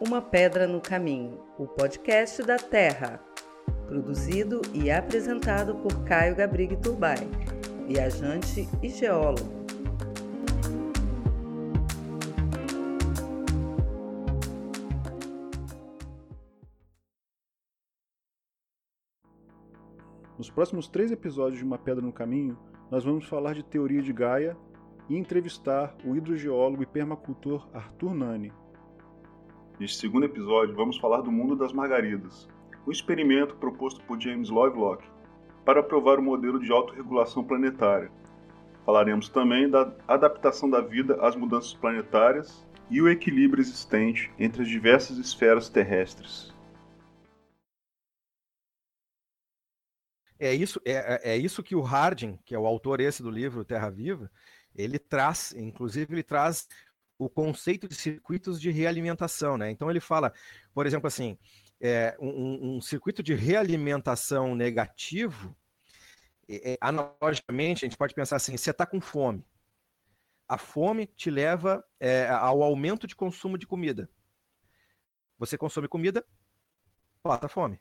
Uma Pedra no Caminho, o podcast da Terra. Produzido e apresentado por Caio Gabrig Turbay, viajante e geólogo. Nos próximos três episódios de Uma Pedra no Caminho, nós vamos falar de teoria de Gaia e entrevistar o hidrogeólogo e permacultor Arthur Nani. Neste segundo episódio, vamos falar do mundo das margaridas, um experimento proposto por James Lovelock para provar o modelo de autorregulação planetária. Falaremos também da adaptação da vida às mudanças planetárias e o equilíbrio existente entre as diversas esferas terrestres. É isso, é, é isso que o Harding, que é o autor esse do livro Terra Viva, ele traz, inclusive ele traz o conceito de circuitos de realimentação, né? Então ele fala, por exemplo, assim, é, um, um, circuito de realimentação negativo, é, é, analogicamente, a gente pode pensar assim: você está com fome. A fome te leva é, ao aumento de consumo de comida. Você consome comida, passa a fome,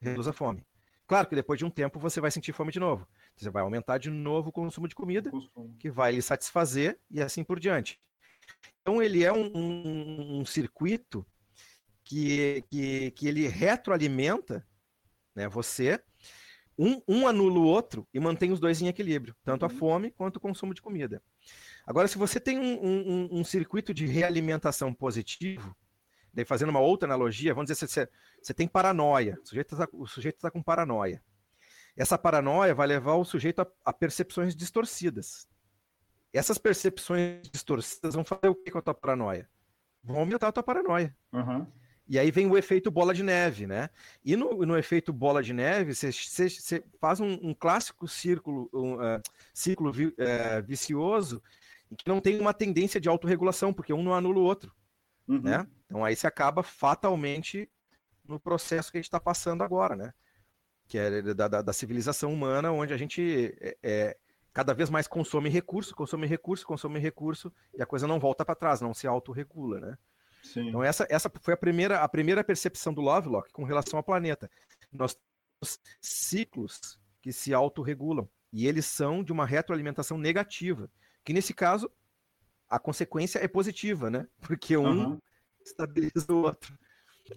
reduz a fome. Claro que depois de um tempo você vai sentir fome de novo. Você vai aumentar de novo o consumo de comida, que vai lhe satisfazer e assim por diante. Então ele é um, um, um circuito que, que, que ele retroalimenta né, você, um, um anula o outro e mantém os dois em equilíbrio, tanto a uhum. fome quanto o consumo de comida. Agora, se você tem um, um, um circuito de realimentação positivo, daí fazendo uma outra analogia, vamos dizer, você, você tem paranoia, o sujeito está tá com paranoia. Essa paranoia vai levar o sujeito a, a, percepções distorcidas. Essas percepções distorcidas vão fazer o que com a tua paranoia? Vão aumentar a tua paranoia. Uhum. E aí vem o efeito bola de neve, né? E no, no efeito bola de neve, você, faz um, um, clássico círculo, um, uh, ciclo vi, uh, vicioso que não tem uma tendência de autorregulação, porque um não anula o outro. Uhum. Né? Então aí você acaba fatalmente no processo que a gente está passando agora, né? Que é da, da, da, civilização humana, onde a gente é, é, cada vez mais consome recurso, consome recurso, consome recurso, e a coisa não volta para trás, não se autorregula, né? Sim. Então essa, essa foi a primeira, a primeira percepção do Lovelock com relação ao planeta. Nós temos ciclos que se autorregulam, e eles são de uma retroalimentação negativa, que nesse caso a consequência é positiva, né? Porque um uhum. estabiliza o outro.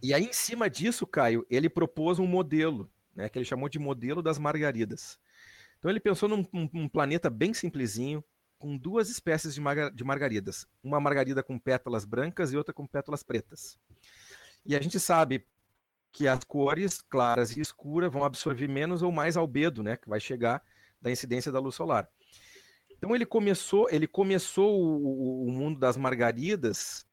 E aí, em cima disso, Caio, ele propôs um modelo, né? Que ele chamou de modelo das margaridas. Então ele pensou num, num planeta bem simplesinho, com duas espécies de, de margaridas. Uma margarida com pétalas brancas e outra com pétalas pretas. E a gente sabe que as cores claras e escuras vão absorver menos ou mais albedo, né? Que vai chegar da incidência da luz solar. Então ele começou, ele começou o, o mundo das margaridas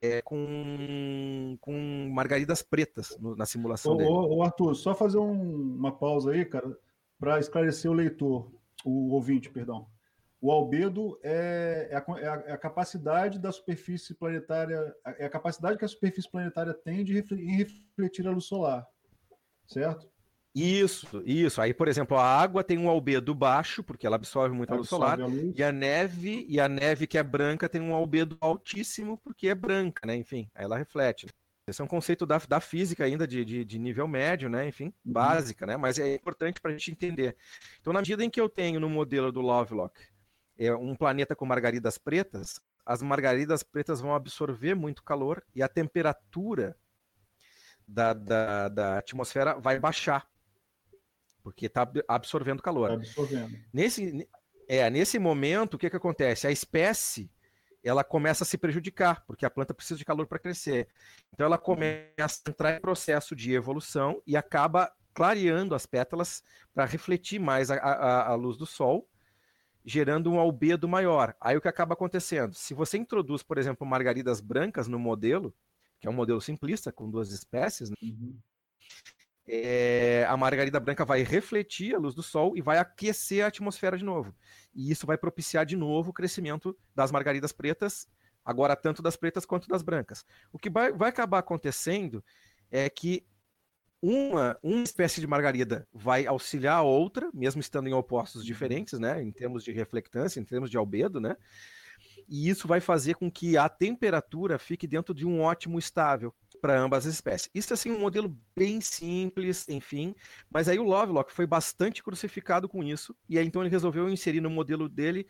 é, com, com margaridas pretas no, na simulação ô, dele. Ô, Arthur, só fazer um, uma pausa aí, cara, para esclarecer o leitor, o ouvinte, perdão. O albedo é, é, a, é, a, é, a, capacidade da superfície planetária, é a capacidade que a superfície planetária tem de refletir a luz solar, certo? Isso, isso. Aí, por exemplo, a água tem um albedo baixo, porque ela absorve muita luz solar, a luz. e a neve, e a neve que é branca tem um albedo altíssimo, porque é branca, né? Enfim, aí ela reflete. Esse é um conceito da, da física ainda de, de, de nível médio, né? Enfim, uhum. básica, né? Mas é importante para a gente entender. Então, na medida em que eu tenho no modelo do Lovelock é um planeta com margaridas pretas, as margaridas pretas vão absorver muito calor e a temperatura da, da, da atmosfera vai baixar porque está absorvendo calor. Tá absorvendo. Nesse, é, nesse momento, o que, que acontece? A espécie ela começa a se prejudicar, porque a planta precisa de calor para crescer. Então ela começa a entrar em processo de evolução e acaba clareando as pétalas para refletir mais a, a, a, luz do sol, gerando um albedo maior. Aí o que acaba acontecendo? Se você introduz, por exemplo, margaridas brancas no modelo, que é um modelo simplista com duas espécies, né? uhum é, a margarida branca vai refletir a luz do sol e vai aquecer a atmosfera de novo. E isso vai propiciar de novo o crescimento das margaridas pretas, agora tanto das pretas quanto das brancas. O que vai, vai acabar acontecendo é que uma, uma espécie de margarida vai auxiliar a outra, mesmo estando em opostos uhum. diferentes, né, em termos de reflectância, em termos de albedo, né, e isso vai fazer com que a temperatura fique dentro de um ótimo estável. Para ambas as espécies. Isso assim um modelo bem simples, enfim, mas aí o Lovelock foi bastante crucificado com isso e aí então ele resolveu inserir no modelo dele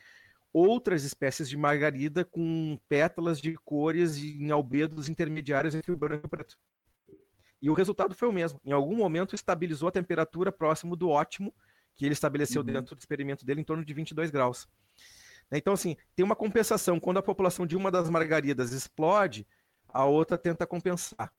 outras espécies de margarida com pétalas de cores em albedos intermediários entre o branco e o preto. E o resultado foi o mesmo. Em algum momento estabilizou a temperatura próximo do ótimo que ele estabeleceu uhum. dentro do experimento dele em torno de 22 graus. Então, assim, tem uma compensação. Quando a população de uma das margaridas explode, a outra tenta compensar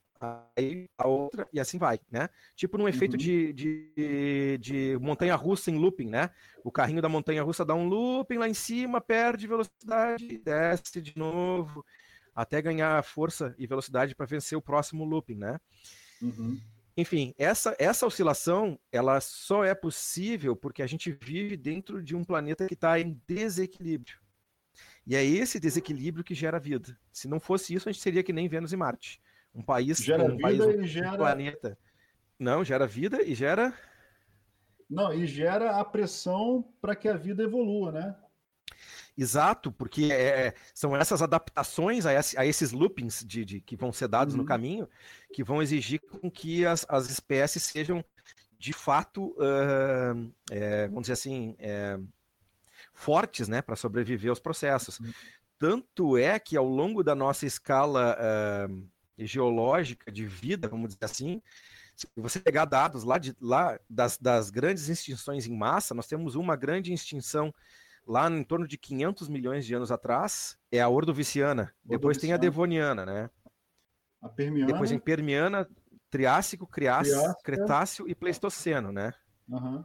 aí a outra, e assim vai, né? Tipo num efeito uhum. de, de, de montanha-russa em looping, né? O carrinho da montanha-russa dá um looping lá em cima, perde velocidade, desce de novo, até ganhar força e velocidade para vencer o próximo looping, né? Uhum. Enfim, essa, essa oscilação, ela só é possível porque a gente vive dentro de um planeta que está em desequilíbrio. E é esse desequilíbrio que gera vida. Se não fosse isso, a gente seria que nem Vênus e Marte. Um país, gera um vida país, um e gera... planeta. Não, gera vida e gera. Não, e gera a pressão para que a vida evolua, né? Exato, porque é, são essas adaptações a, a esses loopings de, de, que vão ser dados uhum. no caminho que vão exigir com que as, as espécies sejam de fato, uh, é, vamos dizer assim, é, fortes né, para sobreviver aos processos. Uhum. Tanto é que ao longo da nossa escala uh, geológica de vida, vamos dizer assim, se você pegar dados lá, de, lá das, das grandes extinções em massa, nós temos uma grande extinção lá em torno de 500 milhões de anos atrás, é a Ordoviciana. Depois tem a Devoniana, né? A Permiana. Depois em Permiana, Triássico, Criássico, Cretáceo e Pleistoceno, né? Uhum.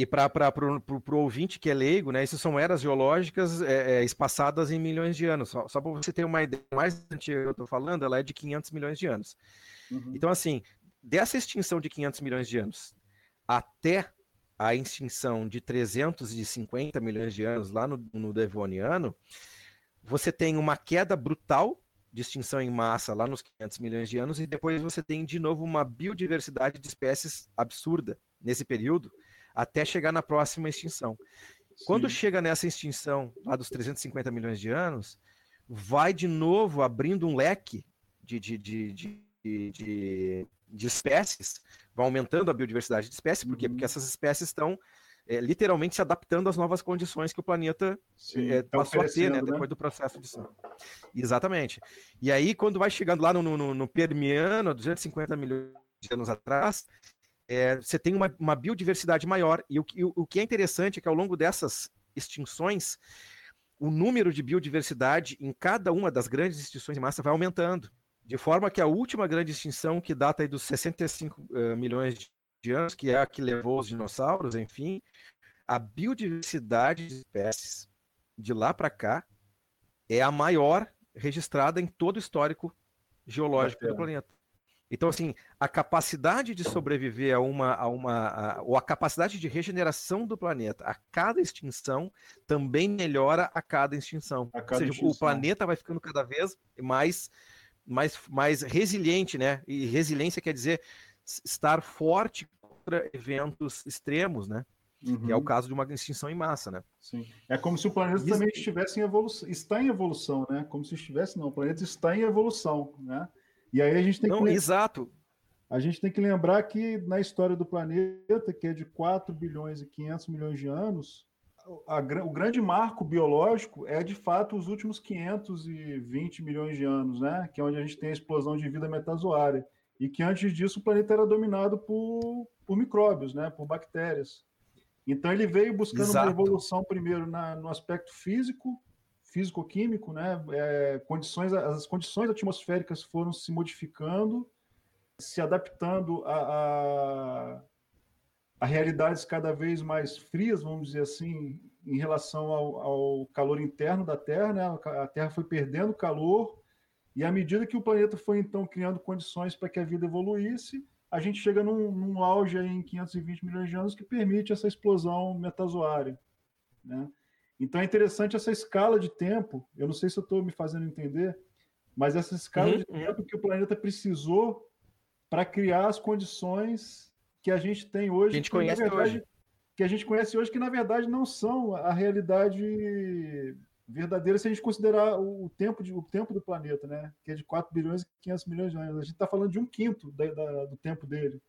E para o ouvinte que é leigo, né, isso são eras geológicas é, é, espaçadas em milhões de anos. Só, só para você ter uma ideia, mais antiga que eu estou falando, ela é de 500 milhões de anos. Uhum. Então, assim, dessa extinção de 500 milhões de anos até a extinção de 350 milhões de anos lá no, no Devoniano, você tem uma queda brutal de extinção em massa lá nos 500 milhões de anos e depois você tem de novo uma biodiversidade de espécies absurda nesse período até chegar na próxima extinção. Sim. Quando chega nessa extinção, lá dos 350 milhões de anos, vai de novo abrindo um leque de, de, de, de, de, de espécies, vai aumentando a biodiversidade de espécies, por quê? Porque uhum. essas espécies estão é, literalmente se adaptando às novas condições que o planeta Sim, é, tá passou a ter, né, né, depois do processo de Exatamente. E aí, quando vai chegando lá no, no, no Permiano, 250 milhões de anos atrás, é, você tem uma, uma, biodiversidade maior. E o, o, o que é interessante é que ao longo dessas extinções, o número de biodiversidade em cada uma das grandes extinções de massa vai aumentando. De forma que a última grande extinção, que data aí dos 65 uh, milhões de anos, que é a que levou os dinossauros, enfim, a biodiversidade de espécies de lá para cá é a maior registrada em todo o histórico geológico do planeta. Então, assim, a capacidade de sobreviver a uma, a uma, a, ou a capacidade de regeneração do planeta a cada extinção também melhora a cada extinção. A cada ou seja, extinção. o planeta vai ficando cada vez mais, mais, mais resiliente, né? E resiliência quer dizer estar forte contra eventos extremos, né? Uhum. Que é o uhum. caso de uma extinção em massa, né? Sim. É como se o planeta também estivesse em evolução, está em evolução, né? Como se estivesse, não, o planeta está em evolução, né? E aí a gente tem Não, que. Exato. A gente tem que lembrar que na história do planeta, que é de 4 bilhões e 500 milhões de anos, a, o grande marco biológico é de fato os últimos 520 milhões de anos, né? Que é onde a gente tem a explosão de vida metazoária. E que antes disso o planeta era dominado por, por micróbios, né? Por bactérias. Então ele veio buscando Exato. uma evolução primeiro na, no aspecto físico, físico-químico, né? É, condições, as condições atmosféricas foram se modificando, se adaptando a, a, a, realidades cada vez mais frias, vamos dizer assim, em relação ao, ao calor interno da Terra, né? A Terra foi perdendo calor e à medida que o planeta foi então criando condições para que a vida evoluísse, a gente chega num, num auge em 520 milhões de anos que permite essa explosão metazoária, né? Então é interessante essa escala de tempo. Eu não sei se eu estou me fazendo entender, mas essa escala uhum, de uhum. tempo que o planeta precisou para criar as condições que a gente tem hoje. Que a gente conhece verdade, hoje. Que a gente conhece hoje, que na verdade não são a realidade, verdadeira se a gente considerar o tempo, de, o tempo do planeta, né? Que é de 4 bilhões e 500 milhões de anos. A gente está falando de um quinto da, da, do tempo dele.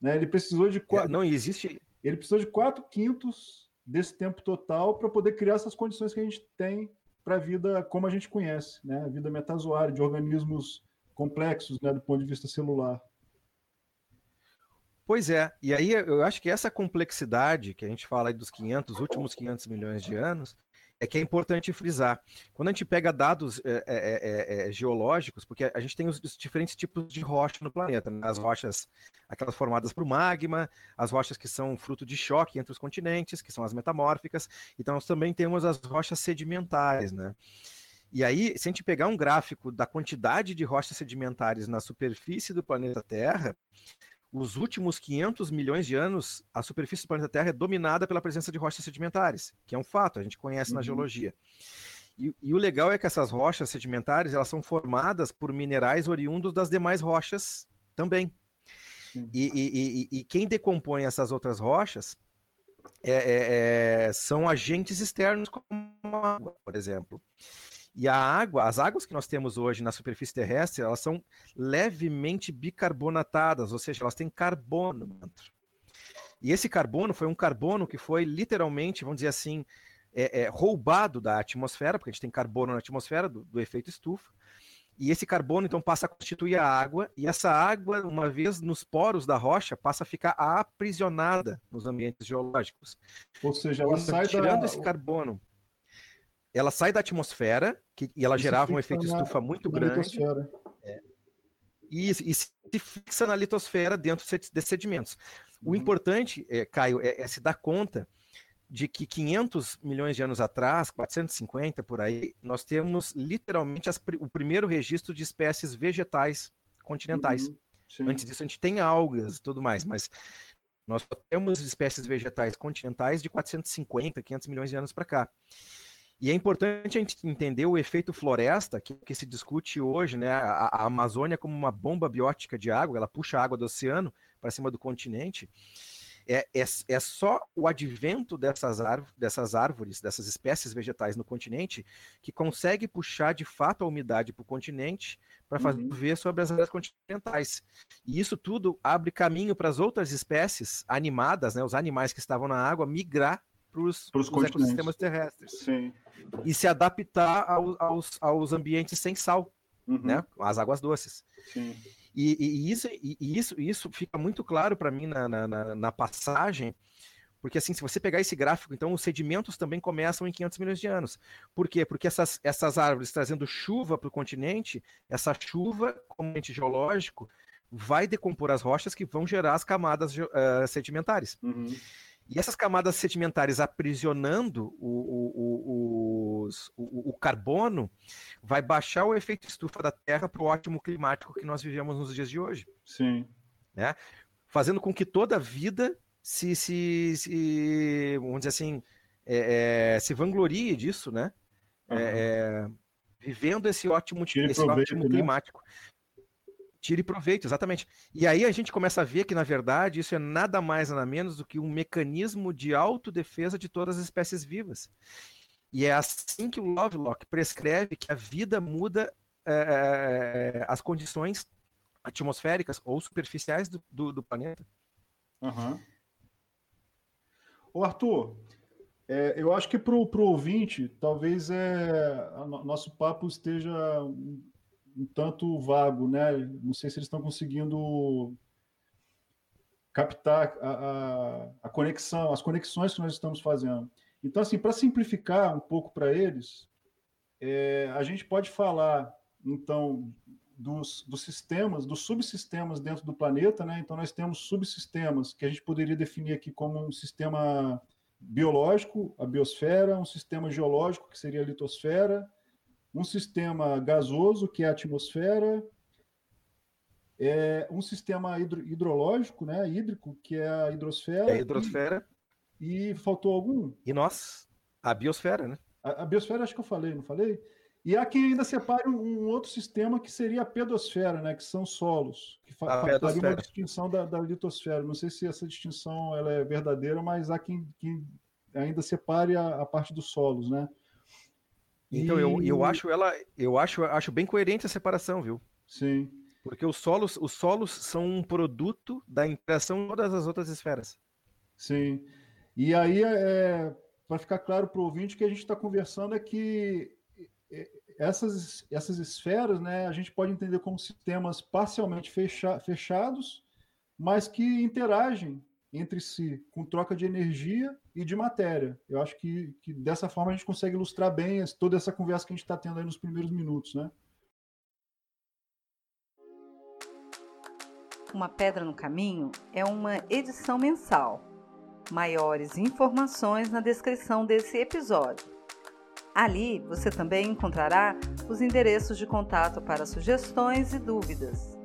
Né? Ele precisou de quatro. É, não existe. Ele precisou de quatro quintos desse tempo total para poder criar essas condições que a gente tem para a vida como a gente conhece, né? A vida metazoária, de organismos complexos, né? Do ponto de vista celular. Pois é, e aí eu acho que essa complexidade que a gente fala dos 500, últimos 500 milhões de anos, é que é importante frisar. Quando a gente pega dados é, é, geológicos, porque a gente tem os, os, diferentes tipos de rocha no planeta, né? as rochas, aquelas formadas por magma, as rochas que são fruto de choque entre os continentes, que são as metamórficas, então nós também temos as rochas sedimentares, né? E aí, se a gente pegar um gráfico da quantidade de rochas sedimentares na superfície do planeta Terra, os últimos 500 milhões de anos, a superfície do planeta Terra é dominada pela presença de rochas sedimentares, que é um fato, a gente conhece uhum. na geologia. E, e, o legal é que essas rochas sedimentares elas são formadas por minerais oriundos das demais rochas também. E, e, e, quem decompõe essas outras rochas é, é, é, são agentes externos, como a água, por exemplo. E a água, as águas que nós temos hoje na superfície terrestre, elas são levemente bicarbonatadas, ou seja, elas têm carbono dentro. E esse carbono foi um carbono que foi literalmente, vamos dizer assim, é, é, roubado da atmosfera, porque a gente tem carbono na atmosfera do, do efeito estufa. E esse carbono, então, passa a constituir a água, e essa água, uma vez nos poros da rocha, passa a ficar aprisionada nos ambientes geológicos. Ou seja, ela então, sai tirando da... esse carbono ela sai da atmosfera que, e ela Isso gerava um efeito estufa muito grande. É, e, e, se fixa na litosfera dentro desses sedimentos. O uhum. importante, é, Caio, é, é, se dar conta de que 500 milhões de anos atrás, 450 por aí, nós temos literalmente as, o primeiro registro de espécies vegetais continentais. Uhum. Antes disso, a gente tem algas e tudo mais, mas nós temos espécies vegetais continentais de 450, 500 milhões de anos para cá. E é importante a gente entender o efeito floresta, que, que se discute hoje, né? A, a, Amazônia como uma bomba biótica de água, ela puxa a água do oceano para cima do continente. É, é, é só o advento dessas, dessas árvores, dessas espécies vegetais no continente, que consegue puxar de fato a umidade para o continente para fazer uhum. ver sobre as áreas continentais. E isso tudo abre caminho para as outras espécies animadas, né, os animais que estavam na água, migrar para os ecossistemas terrestres. Sim. E se adaptar ao, aos, aos ambientes sem sal, uhum. né? As águas doces. Sim. E, e, isso, e, isso, isso fica muito claro para mim na, na, na, passagem, porque assim, se você pegar esse gráfico, então os sedimentos também começam em 500 milhões de anos. Por quê? Porque essas, essas árvores trazendo chuva para o continente, essa chuva, como ente geológico, vai decompor as rochas que vão gerar as camadas uh, sedimentares. Uhum. E essas camadas sedimentares aprisionando o, o, o, o, carbono vai baixar o efeito estufa da Terra para o ótimo climático que nós vivemos nos dias de hoje. Sim. Né? Fazendo com que toda a vida se, se, se vamos dizer assim, é, é, se vanglorie disso, né? Uhum. É, vivendo esse ótimo, esse ótimo né? Tire proveito, exatamente. E aí a gente começa a ver que, na verdade, isso é nada mais nada menos do que um mecanismo de autodefesa de todas as espécies vivas. E é assim que o Lovelock prescreve que a vida muda é, as condições atmosféricas ou superficiais do, do, do planeta. Uhum. Ô Arthur, é, eu acho que para o ouvinte, talvez é, nosso papo esteja tanto vago, né? Não sei se eles estão conseguindo captar a, a, a, conexão, as conexões que nós estamos fazendo. Então, assim, para simplificar um pouco para eles, é, a gente pode falar, então, dos, dos sistemas, dos subsistemas dentro do planeta, né? Então, nós temos subsistemas que a gente poderia definir aqui como um sistema biológico, a biosfera, um sistema geológico, que seria a litosfera, um sistema gasoso, que é a atmosfera, é um sistema hidro, hidrológico, né, hídrico, que é a hidrosfera. É a hidrosfera. E, e, faltou algum? E nós, a biosfera, né? A, a, biosfera acho que eu falei, não falei? E há quem ainda separe um, um, outro sistema que seria a pedosfera, né, que são solos, que fa faria uma distinção da, da, litosfera. Não sei se essa distinção ela é verdadeira, mas há quem, quem ainda separe a, a parte dos solos, né? Então e... eu, eu acho ela, eu acho, acho bem coerente a separação, viu? Sim. Porque os solos, os solos são um produto da interação com todas as outras esferas. Sim. E aí, é, para ficar claro para o ouvinte, que a gente está conversando é que essas, essas esferas, né, a gente pode entender como sistemas parcialmente fecha, fechados, mas que interagem entre si, com troca de energia e de matéria. Eu acho que, que dessa forma a gente consegue ilustrar bem toda essa conversa que a gente está tendo aí nos primeiros minutos, né? Uma Pedra no Caminho é uma edição mensal. Maiores informações na descrição desse episódio. Ali você também encontrará os endereços de contato para sugestões e dúvidas.